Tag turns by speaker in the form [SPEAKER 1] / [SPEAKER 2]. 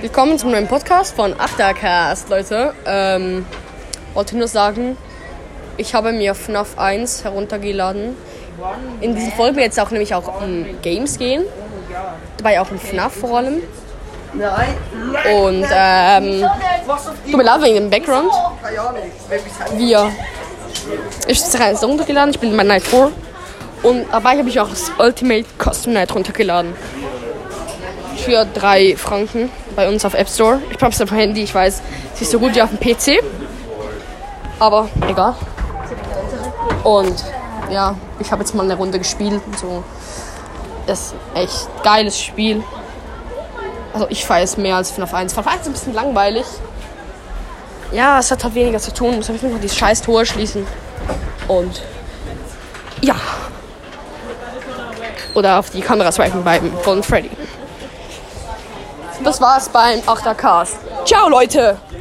[SPEAKER 1] Willkommen zum neuen Podcast von Achtercast, Leute. Ähm, wollte nur sagen, ich habe mir FNAF 1 heruntergeladen. In diesen Folgen jetzt auch nämlich auch um Games gehen. Dabei auch um FNAF vor allem. Und ähm, tut mir leid wegen dem Background. Wir. Ich habe es runtergeladen, ich bin bei Night 4. Und dabei habe ich auch das Ultimate Custom Night runtergeladen. Für 3 Franken bei uns auf App Store. Ich habe es auf dem Handy, ich weiß, es ist so gut wie auf dem PC. Aber egal. Und ja, ich habe jetzt mal eine Runde gespielt so. Das ist echt geiles Spiel. Also ich feiere es mehr als FNAF 1. FNAF 1 ist ein bisschen langweilig. Ja, es hat halt weniger zu tun. Muss einfach nur die scheiß Tore schließen. Und ja. Oder auf die Kamera swipen beim Golden Freddy. Das war's beim Achtercast. Ciao, Leute!